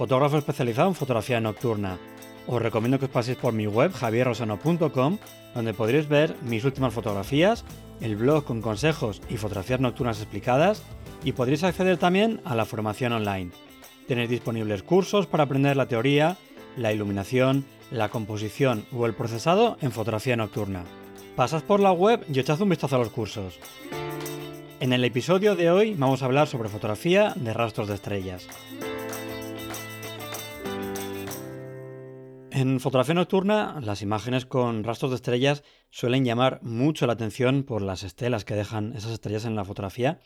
fotógrafo especializado en fotografía nocturna. Os recomiendo que os paséis por mi web javierrosano.com, donde podréis ver mis últimas fotografías, el blog con consejos y fotografías nocturnas explicadas, y podréis acceder también a la formación online. Tenéis disponibles cursos para aprender la teoría, la iluminación, la composición o el procesado en fotografía nocturna. Pasad por la web y echad un vistazo a los cursos. En el episodio de hoy vamos a hablar sobre fotografía de rastros de estrellas. En fotografía nocturna, las imágenes con rastros de estrellas suelen llamar mucho la atención por las estelas que dejan esas estrellas en la fotografía.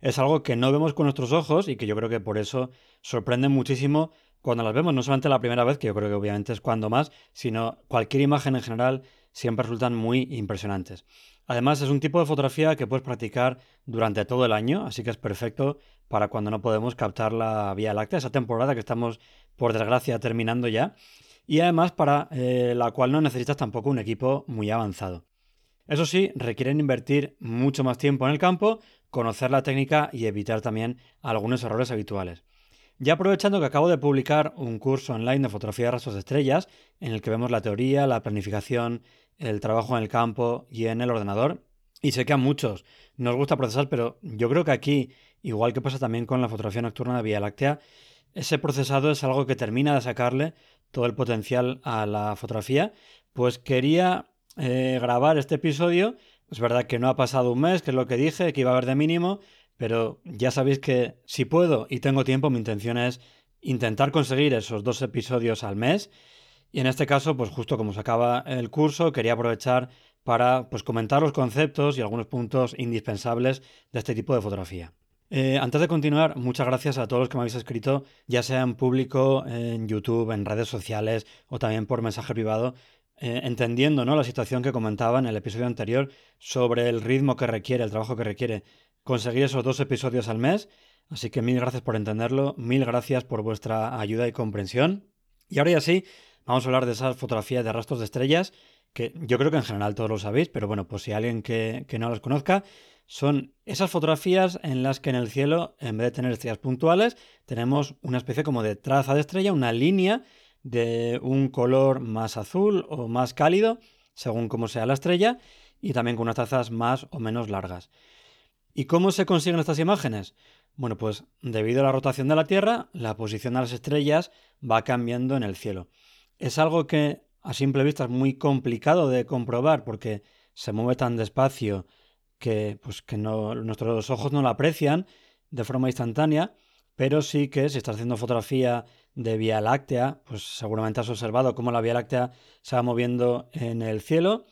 Es algo que no vemos con nuestros ojos y que yo creo que por eso sorprende muchísimo cuando las vemos, no solamente la primera vez, que yo creo que obviamente es cuando más, sino cualquier imagen en general siempre resultan muy impresionantes. Además, es un tipo de fotografía que puedes practicar durante todo el año, así que es perfecto para cuando no podemos captar la Vía Láctea, esa temporada que estamos, por desgracia, terminando ya, y además para eh, la cual no necesitas tampoco un equipo muy avanzado. Eso sí, requieren invertir mucho más tiempo en el campo, conocer la técnica y evitar también algunos errores habituales. Ya aprovechando que acabo de publicar un curso online de fotografía de rastros de estrellas, en el que vemos la teoría, la planificación, el trabajo en el campo y en el ordenador, y sé que a muchos nos gusta procesar, pero yo creo que aquí, igual que pasa también con la fotografía nocturna de Vía Láctea, ese procesado es algo que termina de sacarle todo el potencial a la fotografía, pues quería eh, grabar este episodio. Es verdad que no ha pasado un mes, que es lo que dije, que iba a haber de mínimo, pero ya sabéis que si puedo y tengo tiempo, mi intención es intentar conseguir esos dos episodios al mes. Y en este caso, pues justo como se acaba el curso, quería aprovechar para pues, comentar los conceptos y algunos puntos indispensables de este tipo de fotografía. Eh, antes de continuar, muchas gracias a todos los que me habéis escrito, ya sea en público, en YouTube, en redes sociales o también por mensaje privado, eh, entendiendo ¿no? la situación que comentaba en el episodio anterior sobre el ritmo que requiere, el trabajo que requiere conseguir esos dos episodios al mes. Así que mil gracias por entenderlo, mil gracias por vuestra ayuda y comprensión. Y ahora ya sí, vamos a hablar de esas fotografías de rastros de estrellas, que yo creo que en general todos lo sabéis, pero bueno, pues si alguien que, que no las conozca, son esas fotografías en las que en el cielo, en vez de tener estrellas puntuales, tenemos una especie como de traza de estrella, una línea de un color más azul o más cálido, según como sea la estrella, y también con unas trazas más o menos largas. ¿Y cómo se consiguen estas imágenes? Bueno, pues debido a la rotación de la Tierra, la posición de las estrellas va cambiando en el cielo. Es algo que a simple vista es muy complicado de comprobar porque se mueve tan despacio que, pues, que nuestros ojos no la aprecian de forma instantánea, pero sí que si estás haciendo fotografía de Vía Láctea, pues seguramente has observado cómo la Vía Láctea se va moviendo en el cielo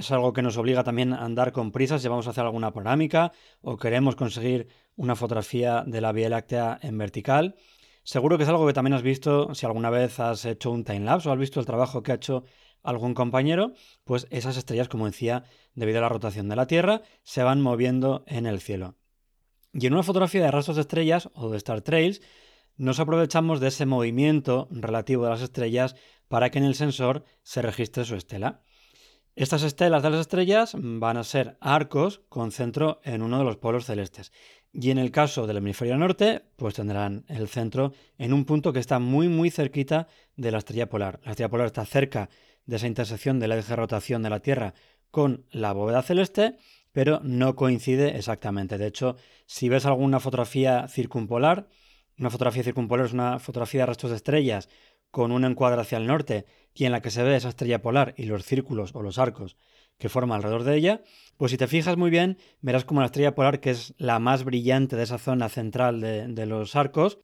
es algo que nos obliga también a andar con prisas si vamos a hacer alguna panorámica o queremos conseguir una fotografía de la Vía Láctea en vertical. Seguro que es algo que también has visto si alguna vez has hecho un timelapse o has visto el trabajo que ha hecho algún compañero, pues esas estrellas, como decía, debido a la rotación de la Tierra, se van moviendo en el cielo. Y en una fotografía de rastros de estrellas o de star trails, nos aprovechamos de ese movimiento relativo de las estrellas para que en el sensor se registre su estela. Estas estelas de las estrellas van a ser arcos con centro en uno de los polos celestes. Y en el caso del hemisferio norte, pues tendrán el centro en un punto que está muy muy cerquita de la estrella polar. La estrella polar está cerca de esa intersección del eje de rotación de la Tierra con la bóveda celeste, pero no coincide exactamente. De hecho, si ves alguna fotografía circumpolar, una fotografía circumpolar es una fotografía de restos de estrellas con un encuadre hacia el norte y en la que se ve esa estrella polar y los círculos o los arcos que forman alrededor de ella, pues si te fijas muy bien, verás como la estrella polar, que es la más brillante de esa zona central de, de los arcos,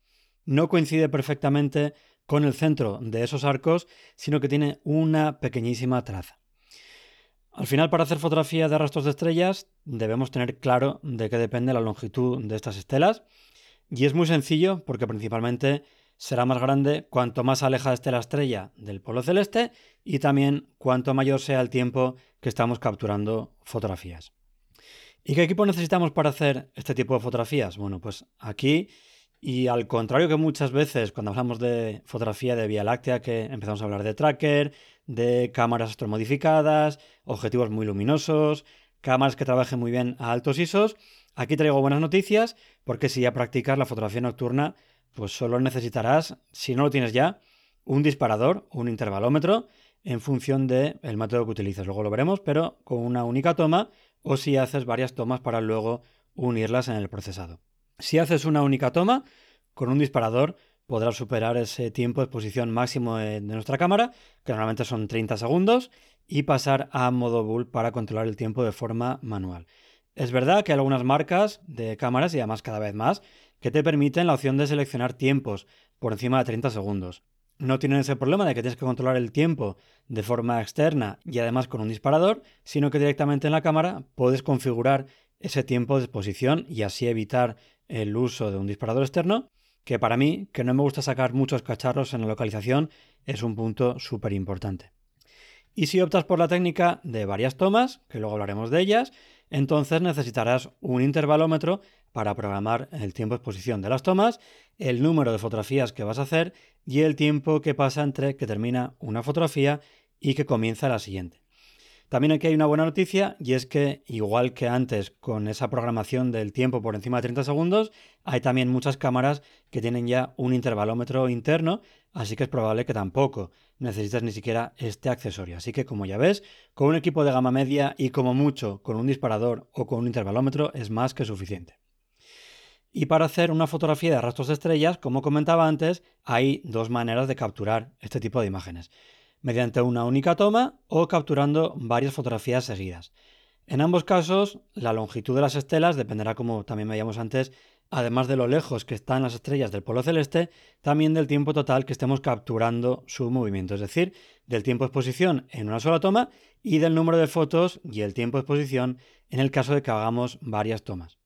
no coincide perfectamente con el centro de esos arcos, sino que tiene una pequeñísima traza. Al final, para hacer fotografía de rastros de estrellas, debemos tener claro de qué depende la longitud de estas estelas, y es muy sencillo porque principalmente será más grande cuanto más aleja esté la estrella del polo celeste y también cuanto mayor sea el tiempo que estamos capturando fotografías. ¿Y qué equipo necesitamos para hacer este tipo de fotografías? Bueno, pues aquí, y al contrario que muchas veces cuando hablamos de fotografía de Vía Láctea, que empezamos a hablar de tracker, de cámaras astromodificadas, objetivos muy luminosos, cámaras que trabajen muy bien a altos ISOs, aquí traigo buenas noticias porque si ya practicas la fotografía nocturna, pues solo necesitarás, si no lo tienes ya, un disparador, un intervalómetro, en función del método que utilices. Luego lo veremos, pero con una única toma o si haces varias tomas para luego unirlas en el procesado. Si haces una única toma, con un disparador podrás superar ese tiempo de exposición máximo de, nuestra cámara, que normalmente son 30 segundos, y pasar a modo bull para controlar el tiempo de forma manual. Es verdad que hay algunas marcas de cámaras, y además cada vez más, que te permiten la opción de seleccionar tiempos por encima de 30 segundos. No tienen ese problema de que tienes que controlar el tiempo de forma externa y además con un disparador, sino que directamente en la cámara puedes configurar ese tiempo de exposición y así evitar el uso de un disparador externo que para mí, que no me gusta sacar muchos cacharros en la localización, es un punto súper importante. Y si optas por la técnica de varias tomas, que luego hablaremos de ellas, entonces necesitarás un intervalómetro para programar el tiempo de exposición de las tomas, el número de fotografías que vas a hacer y el tiempo que pasa entre que termina una fotografía y que comienza la siguiente. También aquí hay una buena noticia y es que igual que antes con esa programación del tiempo por encima de 30 segundos, hay también muchas cámaras que tienen ya un intervalómetro interno, así que es probable que tampoco necesites ni siquiera este accesorio. Así que como ya ves, con un equipo de gama media y como mucho con un disparador o con un intervalómetro es más que suficiente. Y para hacer una fotografía de rastros de estrellas, como comentaba antes, hay dos maneras de capturar este tipo de imágenes mediante una única toma o capturando varias fotografías seguidas. En ambos casos, la longitud de las estelas dependerá, como también veíamos antes, además de lo lejos que están las estrellas del polo celeste, también del tiempo total que estemos capturando su movimiento, es decir, del tiempo de exposición en una sola toma y del número de fotos y el tiempo de exposición en el caso de que hagamos varias tomas.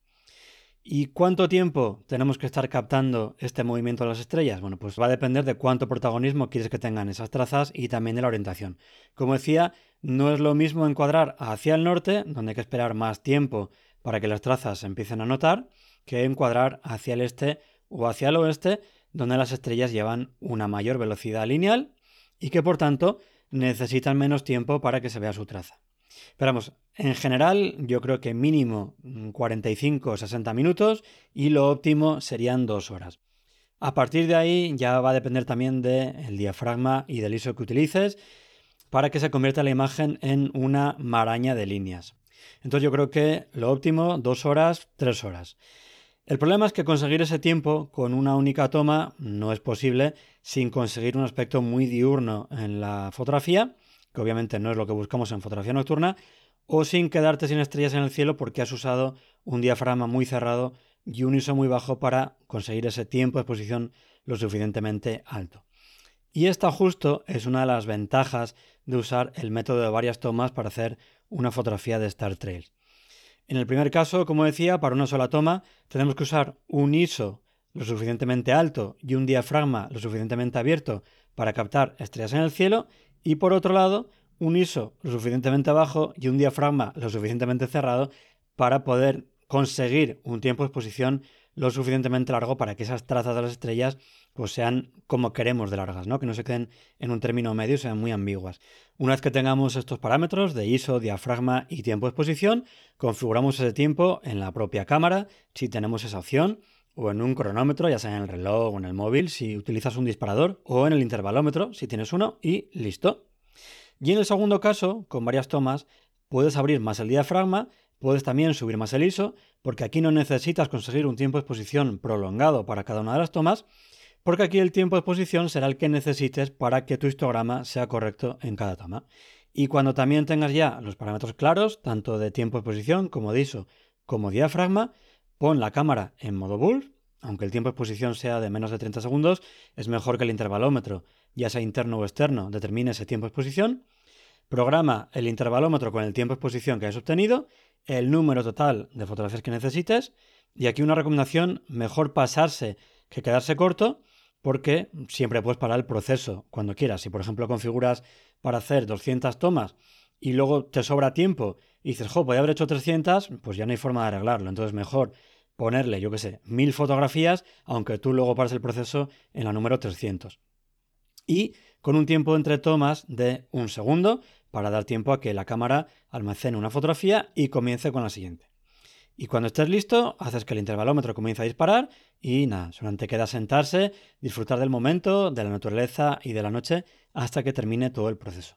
¿Y cuánto tiempo tenemos que estar captando este movimiento de las estrellas? Bueno, pues va a depender de cuánto protagonismo quieres que tengan esas trazas y también de la orientación. Como decía, no es lo mismo encuadrar hacia el norte, donde hay que esperar más tiempo para que las trazas se empiecen a notar, que encuadrar hacia el este o hacia el oeste, donde las estrellas llevan una mayor velocidad lineal y que por tanto necesitan menos tiempo para que se vea su traza. Pero vamos, en general yo creo que mínimo 45 o 60 minutos y lo óptimo serían dos horas. A partir de ahí ya va a depender también del diafragma y del ISO que utilices para que se convierta la imagen en una maraña de líneas. Entonces yo creo que lo óptimo, dos horas, tres horas. El problema es que conseguir ese tiempo con una única toma no es posible sin conseguir un aspecto muy diurno en la fotografía que obviamente no es lo que buscamos en fotografía nocturna, o sin quedarte sin estrellas en el cielo porque has usado un diafragma muy cerrado y un ISO muy bajo para conseguir ese tiempo de exposición lo suficientemente alto. Y esta justo es una de las ventajas de usar el método de varias tomas para hacer una fotografía de Star Trails. En el primer caso, como decía, para una sola toma tenemos que usar un ISO lo suficientemente alto y un diafragma lo suficientemente abierto para captar estrellas en el cielo y por otro lado, un ISO lo suficientemente bajo y un diafragma lo suficientemente cerrado para poder conseguir un tiempo de exposición lo suficientemente largo para que esas trazas de las estrellas pues sean como queremos de largas, ¿no? Que no se queden en un término medio y sean muy ambiguas. Una vez que tengamos estos parámetros de ISO, diafragma y tiempo de exposición, configuramos ese tiempo en la propia cámara, si tenemos esa opción, o en un cronómetro, ya sea en el reloj o en el móvil, si utilizas un disparador, o en el intervalómetro, si tienes uno, y listo. Y en el segundo caso, con varias tomas, puedes abrir más el diafragma, puedes también subir más el ISO, porque aquí no necesitas conseguir un tiempo de exposición prolongado para cada una de las tomas, porque aquí el tiempo de exposición será el que necesites para que tu histograma sea correcto en cada toma. Y cuando también tengas ya los parámetros claros, tanto de tiempo de exposición como de ISO como diafragma, Pon la cámara en modo bull, aunque el tiempo de exposición sea de menos de 30 segundos, es mejor que el intervalómetro, ya sea interno o externo, determine ese tiempo de exposición. Programa el intervalómetro con el tiempo de exposición que has obtenido, el número total de fotografías que necesites, y aquí una recomendación, mejor pasarse que quedarse corto, porque siempre puedes parar el proceso cuando quieras. Si por ejemplo configuras para hacer 200 tomas y luego te sobra tiempo y dices, jo, podría haber hecho 300, pues ya no hay forma de arreglarlo. Entonces mejor ponerle, yo qué sé, mil fotografías, aunque tú luego pares el proceso en la número 300. Y con un tiempo entre tomas de un segundo para dar tiempo a que la cámara almacene una fotografía y comience con la siguiente. Y cuando estés listo, haces que el intervalómetro comience a disparar y nada, solamente queda sentarse, disfrutar del momento, de la naturaleza y de la noche hasta que termine todo el proceso.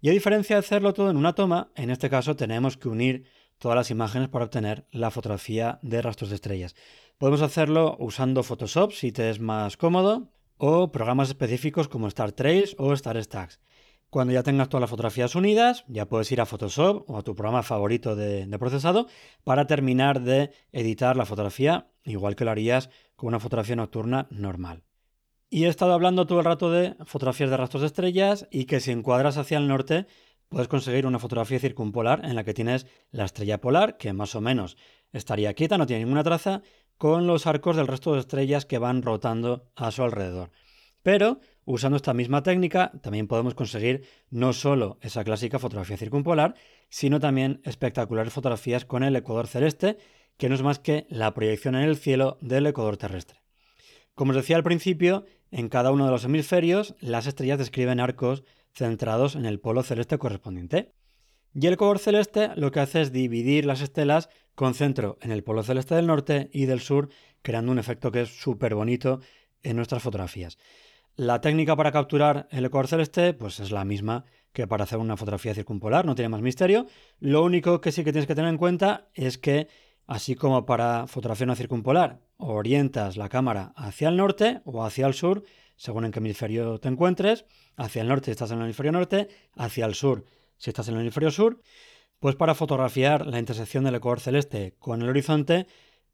Y a diferencia de hacerlo todo en una toma, en este caso tenemos que unir todas las imágenes para obtener la fotografía de rastros de estrellas. Podemos hacerlo usando Photoshop si te es más cómodo o programas específicos como Star Trails o Star Stacks. Cuando ya tengas todas las fotografías unidas, ya puedes ir a Photoshop o a tu programa favorito de, procesado para terminar de editar la fotografía, igual que lo harías con una fotografía nocturna normal. Y he estado hablando todo el rato de fotografías de rastros de estrellas y que si encuadras hacia el norte puedes conseguir una fotografía circumpolar en la que tienes la estrella polar, que más o menos estaría quieta, no tiene ninguna traza, con los arcos del resto de estrellas que van rotando a su alrededor. Pero usando esta misma técnica también podemos conseguir no solo esa clásica fotografía circumpolar, sino también espectaculares fotografías con el ecuador celeste, que no es más que la proyección en el cielo del ecuador terrestre. Como os decía al principio, en cada uno de los hemisferios, las estrellas describen arcos centrados en el polo celeste correspondiente. Y el color celeste lo que hace es dividir las estelas con centro en el polo celeste del norte y del sur, creando un efecto que es súper bonito en nuestras fotografías. La técnica para capturar el ecuador celeste pues es la misma que para hacer una fotografía circumpolar, no tiene más misterio. Lo único que sí que tienes que tener en cuenta es que Así como para fotografía no circumpolar, orientas la cámara hacia el norte o hacia el sur, según en qué hemisferio te encuentres, hacia el norte si estás en el hemisferio norte, hacia el sur si estás en el hemisferio sur, pues para fotografiar la intersección del ecuador celeste con el horizonte,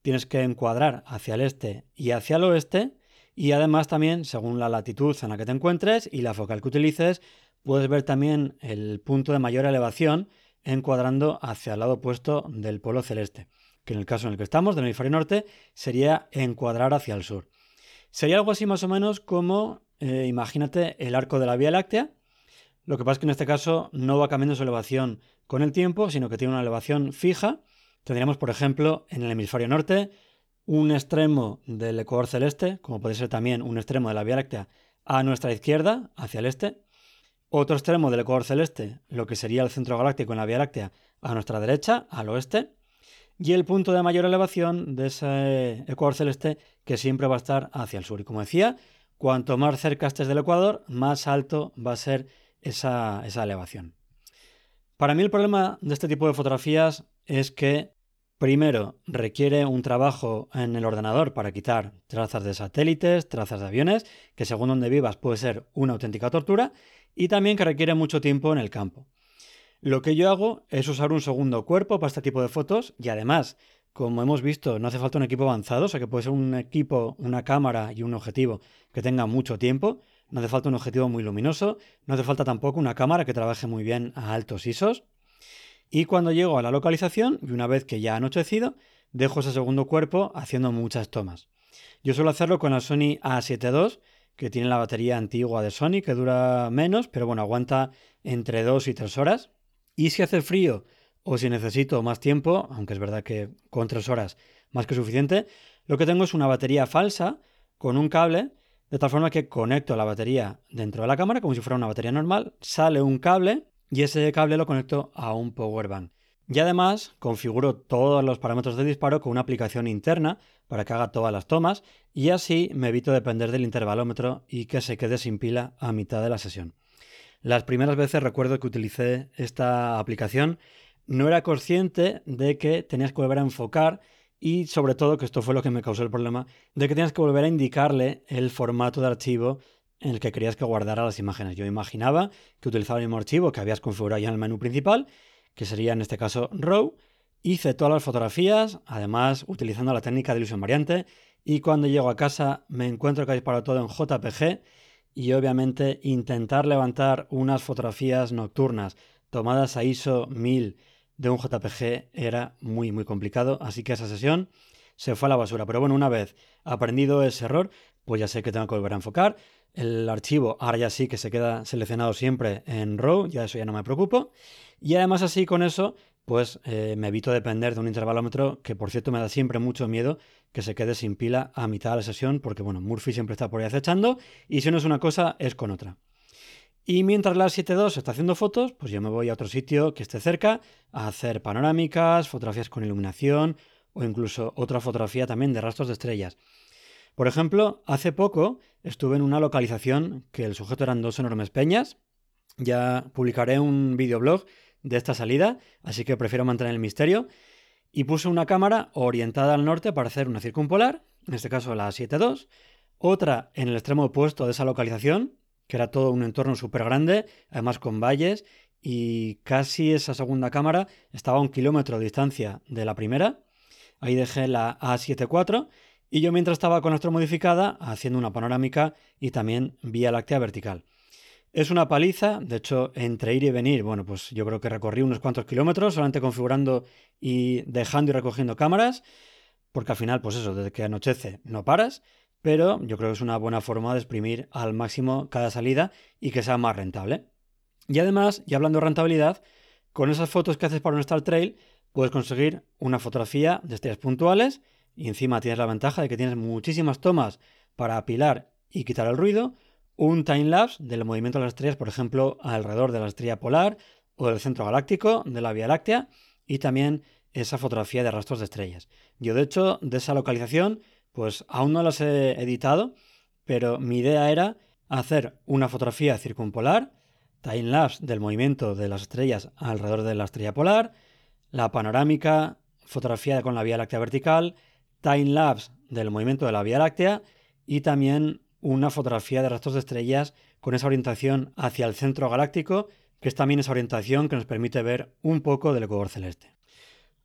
tienes que encuadrar hacia el este y hacia el oeste, y además también, según la latitud en la que te encuentres y la focal que utilices, puedes ver también el punto de mayor elevación encuadrando hacia el lado opuesto del polo celeste que en el caso en el que estamos, del hemisferio norte, sería encuadrar hacia el sur. Sería algo así más o menos como, eh, imagínate, el arco de la Vía Láctea. Lo que pasa es que en este caso no va cambiando su elevación con el tiempo, sino que tiene una elevación fija. Tendríamos, por ejemplo, en el hemisferio norte, un extremo del ecuador celeste, como puede ser también un extremo de la Vía Láctea, a nuestra izquierda, hacia el este. Otro extremo del ecuador celeste, lo que sería el centro galáctico en la Vía Láctea, a nuestra derecha, al oeste y el punto de mayor elevación de ese ecuador celeste que siempre va a estar hacia el sur. Y como decía, cuanto más cerca estés del ecuador, más alto va a ser esa, esa elevación. Para mí el problema de este tipo de fotografías es que Primero, requiere un trabajo en el ordenador para quitar trazas de satélites, trazas de aviones, que según donde vivas puede ser una auténtica tortura, y también que requiere mucho tiempo en el campo. Lo que yo hago es usar un segundo cuerpo para este tipo de fotos y además, como hemos visto, no hace falta un equipo avanzado, o sea que puede ser un equipo, una cámara y un objetivo que tenga mucho tiempo. No hace falta un objetivo muy luminoso, no hace falta tampoco una cámara que trabaje muy bien a altos ISOs. Y cuando llego a la localización, y una vez que ya ha anochecido, dejo ese segundo cuerpo haciendo muchas tomas. Yo suelo hacerlo con la Sony A7 II, que tiene la batería antigua de Sony, que dura menos, pero bueno, aguanta entre 2 y 3 horas. Y si hace frío o si necesito más tiempo, aunque es verdad que con tres horas más que suficiente, lo que tengo es una batería falsa con un cable, de tal forma que conecto la batería dentro de la cámara como si fuera una batería normal, sale un cable y ese cable lo conecto a un power bank. Y además configuro todos los parámetros de disparo con una aplicación interna para que haga todas las tomas y así me evito depender del intervalómetro y que se quede sin pila a mitad de la sesión. Las primeras veces recuerdo que utilicé esta aplicación, no era consciente de que tenías que volver a enfocar y sobre todo, que esto fue lo que me causó el problema, de que tenías que volver a indicarle el formato de archivo en el que querías que guardara las imágenes. Yo imaginaba que utilizaba el mismo archivo que habías configurado ya en el menú principal, que sería en este caso RAW. Hice todas las fotografías, además utilizando la técnica de ilusión variante, y cuando llego a casa me encuentro que ha disparado todo en JPG y obviamente intentar levantar unas fotografías nocturnas tomadas a ISO 1000 de un JPG era muy muy complicado, así que esa sesión se fue a la basura. Pero bueno, una vez aprendido ese error, pues ya sé que tengo que volver a enfocar. El archivo ahora ya sí que se queda seleccionado siempre en RAW, ya eso ya no me preocupo. Y además así con eso, pues eh, me evito depender de un intervalómetro que por cierto me da siempre mucho miedo que se quede sin pila a mitad de la sesión porque bueno, Murphy siempre está por ahí acechando y si no es una cosa es con otra. Y mientras la 7.2 está haciendo fotos, pues yo me voy a otro sitio que esté cerca a hacer panorámicas, fotografías con iluminación o incluso otra fotografía también de rastros de estrellas. Por ejemplo, hace poco estuve en una localización que el sujeto eran dos enormes peñas. Ya publicaré un videoblog de esta salida, así que prefiero mantener el misterio. Y puse una cámara orientada al norte para hacer una circumpolar, en este caso la 7.2, otra en el extremo opuesto de esa localización, que era todo un entorno súper grande, además con valles, y casi esa segunda cámara estaba a un kilómetro de distancia de la primera. Ahí dejé la A74 y yo mientras estaba con nuestra modificada haciendo una panorámica y también vía láctea vertical. Es una paliza, de hecho, entre ir y venir, bueno, pues yo creo que recorrí unos cuantos kilómetros solamente configurando y dejando y recogiendo cámaras, porque al final, pues eso, desde que anochece no paras pero yo creo que es una buena forma de exprimir al máximo cada salida y que sea más rentable. Y además, y hablando de rentabilidad, con esas fotos que haces para un Star Trail, puedes conseguir una fotografía de estrellas puntuales y encima tienes la ventaja de que tienes muchísimas tomas para apilar y quitar el ruido, un time lapse del movimiento de las estrellas, por ejemplo, alrededor de la estrella polar o del centro galáctico de la Vía Láctea y también esa fotografía de rastros de estrellas. Yo de hecho de esa localización pues aún no las he editado, pero mi idea era hacer una fotografía circumpolar, time-lapse del movimiento de las estrellas alrededor de la estrella polar, la panorámica, fotografía con la Vía Láctea vertical, time-lapse del movimiento de la Vía Láctea y también una fotografía de rastros de estrellas con esa orientación hacia el centro galáctico, que es también esa orientación que nos permite ver un poco del Ecuador celeste.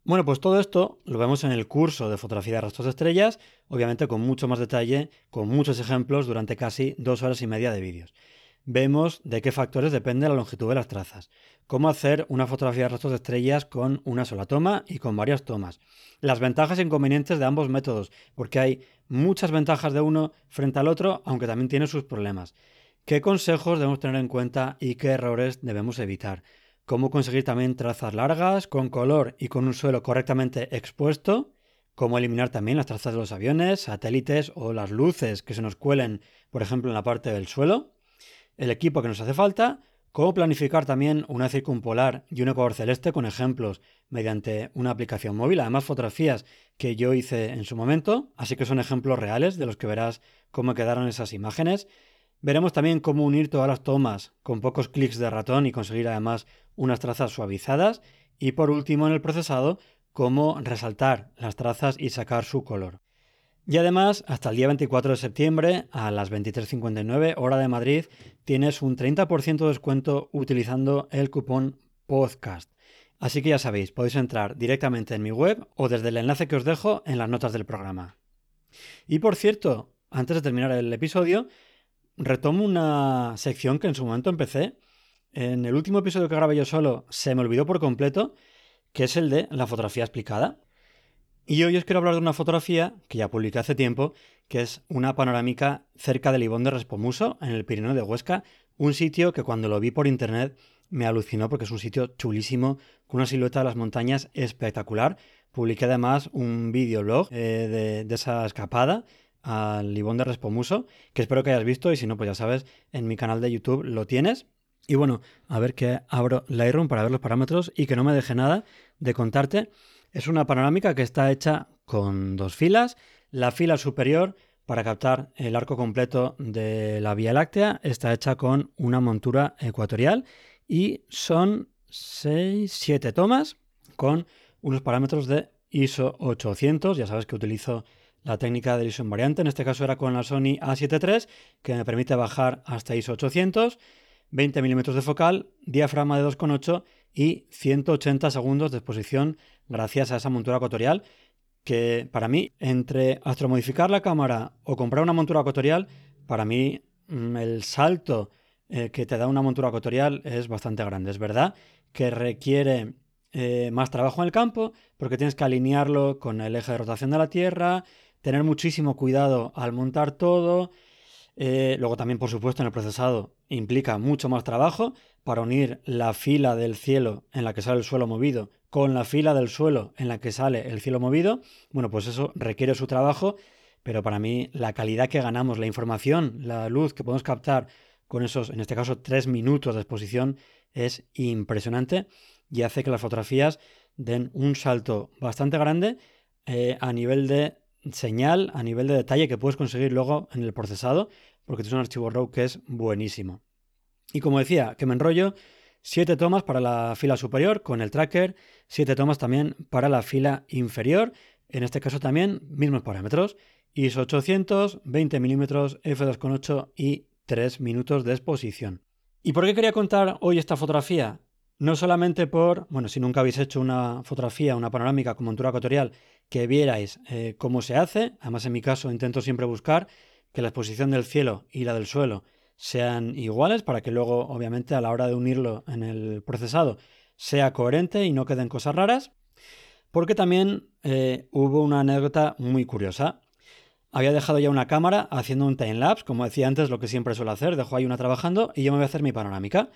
Bueno, pues todo esto lo vemos en el curso de fotografía de rastros de estrellas, obviamente con mucho más detalle, con muchos ejemplos durante casi dos horas y media de vídeos. Vemos de qué factores depende la longitud de las trazas, cómo hacer una fotografía de rastros de estrellas con una sola toma y con varias tomas, las ventajas e inconvenientes de ambos métodos, porque hay muchas ventajas de uno frente al otro, aunque también tiene sus problemas. ¿Qué consejos debemos tener en cuenta y qué errores debemos evitar? cómo conseguir también trazas largas, con color y con un suelo correctamente expuesto, cómo eliminar también las trazas de los aviones, satélites o las luces que se nos cuelen, por ejemplo, en la parte del suelo, el equipo que nos hace falta, cómo planificar también una circumpolar y un ecuador celeste con ejemplos mediante una aplicación móvil, además fotografías que yo hice en su momento, así que son ejemplos reales de los que verás cómo quedaron esas imágenes. Veremos también cómo unir todas las tomas con pocos clics de ratón y conseguir además unas trazas suavizadas y por último en el procesado cómo resaltar las trazas y sacar su color. Y además, hasta el día 24 de septiembre a las 23.59 hora de Madrid tienes un 30% de descuento utilizando el cupón podcast. Así que ya sabéis, podéis entrar directamente en mi web o desde el enlace que os dejo en las notas del programa. Y por cierto, antes de terminar el episodio, retomo una sección que en su momento empecé en el último episodio que grabé yo solo se me olvidó por completo, que es el de la fotografía explicada. Y hoy os quiero hablar de una fotografía que ya publiqué hace tiempo, que es una panorámica cerca del Ibón de Respomuso, en el Pirineo de Huesca, un sitio que cuando lo vi por internet me alucinó porque es un sitio chulísimo, con una silueta de las montañas espectacular. Publiqué además un videoblog eh, de, de esa escapada al Ibón de Respomuso, que espero que hayas visto y si no, pues ya sabes, en mi canal de YouTube lo tienes. Y bueno, a ver que abro Lightroom para ver los parámetros y que no me deje nada de contarte. Es una panorámica que está hecha con dos filas. La fila superior para captar el arco completo de la Vía Láctea está hecha con una montura ecuatorial y son 6, 7 tomas con unos parámetros de ISO 800. Ya sabes que utilizo la técnica de ISO invariante. En este caso era con la Sony A7 III que me permite bajar hasta ISO 800 20 milímetros de focal, diafragma de 2,8 y 180 segundos de exposición gracias a esa montura ecuatorial que para mí, entre astromodificar la cámara o comprar una montura ecuatorial, para mí mm, el salto eh, que te da una montura ecuatorial es bastante grande. Es verdad que requiere eh, más trabajo en el campo porque tienes que alinearlo con el eje de rotación de la Tierra, tener muchísimo cuidado al montar todo. Eh, luego también, por supuesto, en el procesado implica mucho más trabajo para unir la fila del cielo en la que sale el suelo movido con la fila del suelo en la que sale el cielo movido. Bueno, pues eso requiere su trabajo, pero para mí la calidad que ganamos, la información, la luz que podemos captar con esos, en este caso, tres minutos de exposición es impresionante y hace que las fotografías den un salto bastante grande eh, a nivel de señal, a nivel de detalle que puedes conseguir luego en el procesado, porque es un archivo RAW que es buenísimo. Y como decía, que me enrollo, 7 tomas para la fila superior con el tracker, 7 tomas también para la fila inferior, en este caso también mismos parámetros, ISO 800, 20 mm, f2.8 y 3 minutos de exposición. ¿Y por qué quería contar hoy esta fotografía? No solamente por, bueno, si nunca habéis hecho una fotografía, una panorámica con montura ecuatorial, que vierais eh, cómo se hace. Además, en mi caso, intento siempre buscar que la exposición del cielo y la del suelo sean iguales para que luego, obviamente, a la hora de unirlo en el procesado, sea coherente y no queden cosas raras. Porque también eh, hubo una anécdota muy curiosa. Había dejado ya una cámara haciendo un time lapse, como decía antes, lo que siempre suelo hacer. Dejo ahí una trabajando y yo me voy a hacer mi panorámica.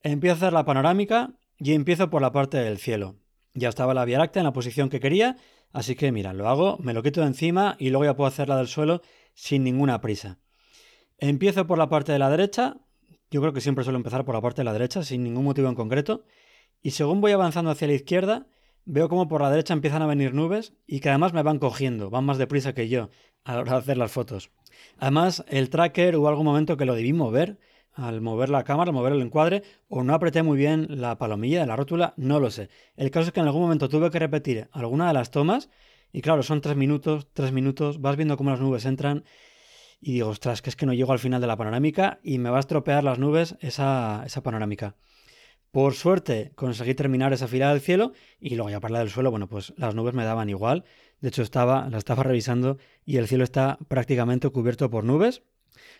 Empiezo a hacer la panorámica y empiezo por la parte del cielo. Ya estaba la Vía Láctea en la posición que quería, así que mira, lo hago, me lo quito de encima y luego ya puedo hacer la del suelo sin ninguna prisa. Empiezo por la parte de la derecha, yo creo que siempre suelo empezar por la parte de la derecha sin ningún motivo en concreto, y según voy avanzando hacia la izquierda, veo como por la derecha empiezan a venir nubes y que además me van cogiendo, van más deprisa que yo a la hora de hacer las fotos. Además, el tracker hubo algún momento que lo debí mover al mover la cámara, al mover el encuadre, o no apreté muy bien la palomilla de la rótula, no lo sé. El caso es que en algún momento tuve que repetir alguna de las tomas, y claro, son tres minutos, tres minutos, vas viendo cómo las nubes entran, y digo, ostras, que es que no llego al final de la panorámica y me va a estropear las nubes esa, esa panorámica. Por suerte conseguí terminar esa fila del cielo y luego ya para la del suelo, bueno, pues las nubes me daban igual. De hecho, estaba, la estaba revisando y el cielo está prácticamente cubierto por nubes.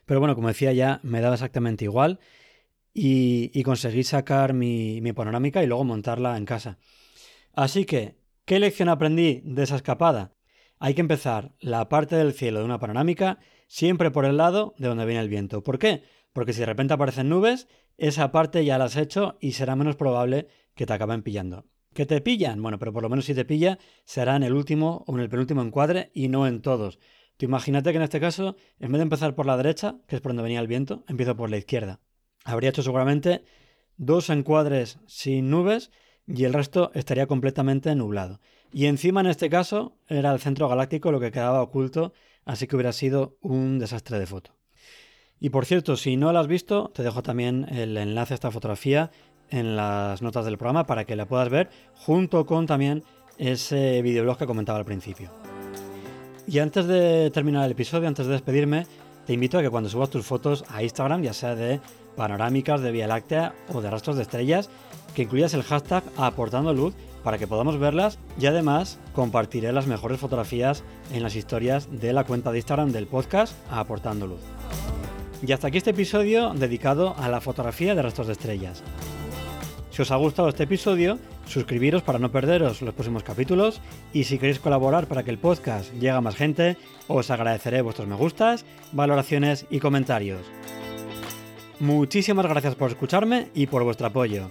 Pero bueno, como decía ya, me daba exactamente igual y, conseguí sacar mi, mi panorámica y luego montarla en casa. Así que, ¿qué lección aprendí de esa escapada? Hay que empezar la parte del cielo de una panorámica siempre por el lado de donde viene el viento. ¿Por qué? Porque si de repente aparecen nubes, esa parte ya la has hecho y será menos probable que te acaben pillando. ¿Que te pillan? Bueno, pero por lo menos si te pilla, será en el último o en el penúltimo encuadre y no en todos. Tú imagínate que en este caso, en vez de empezar por la derecha, que es por donde venía el viento, empiezo por la izquierda. Habría hecho seguramente dos encuadres sin nubes y el resto estaría completamente nublado. Y encima en este caso era el centro galáctico lo que quedaba oculto, así que hubiera sido un desastre de foto. Y por cierto, si no la has visto, te dejo también el enlace a esta fotografía en las notas del programa para que la puedas ver junto con también ese videoblog que comentaba al principio. Y antes de terminar el episodio, antes de despedirme, te invito a que cuando subas tus fotos a Instagram, ya sea de panorámicas de Vía Láctea o de rastros de estrellas, que incluyas el hashtag aportando luz para que podamos verlas y además compartiré las mejores fotografías en las historias de la cuenta de Instagram del podcast aportando luz. Y hasta aquí este episodio dedicado a la fotografía de rastros de estrellas. Si os ha gustado este episodio, suscribiros para no perderos los próximos capítulos y si queréis colaborar para que el podcast llegue a más gente, os agradeceré vuestros me gustas, valoraciones y comentarios. Muchísimas gracias por escucharme y por vuestro apoyo.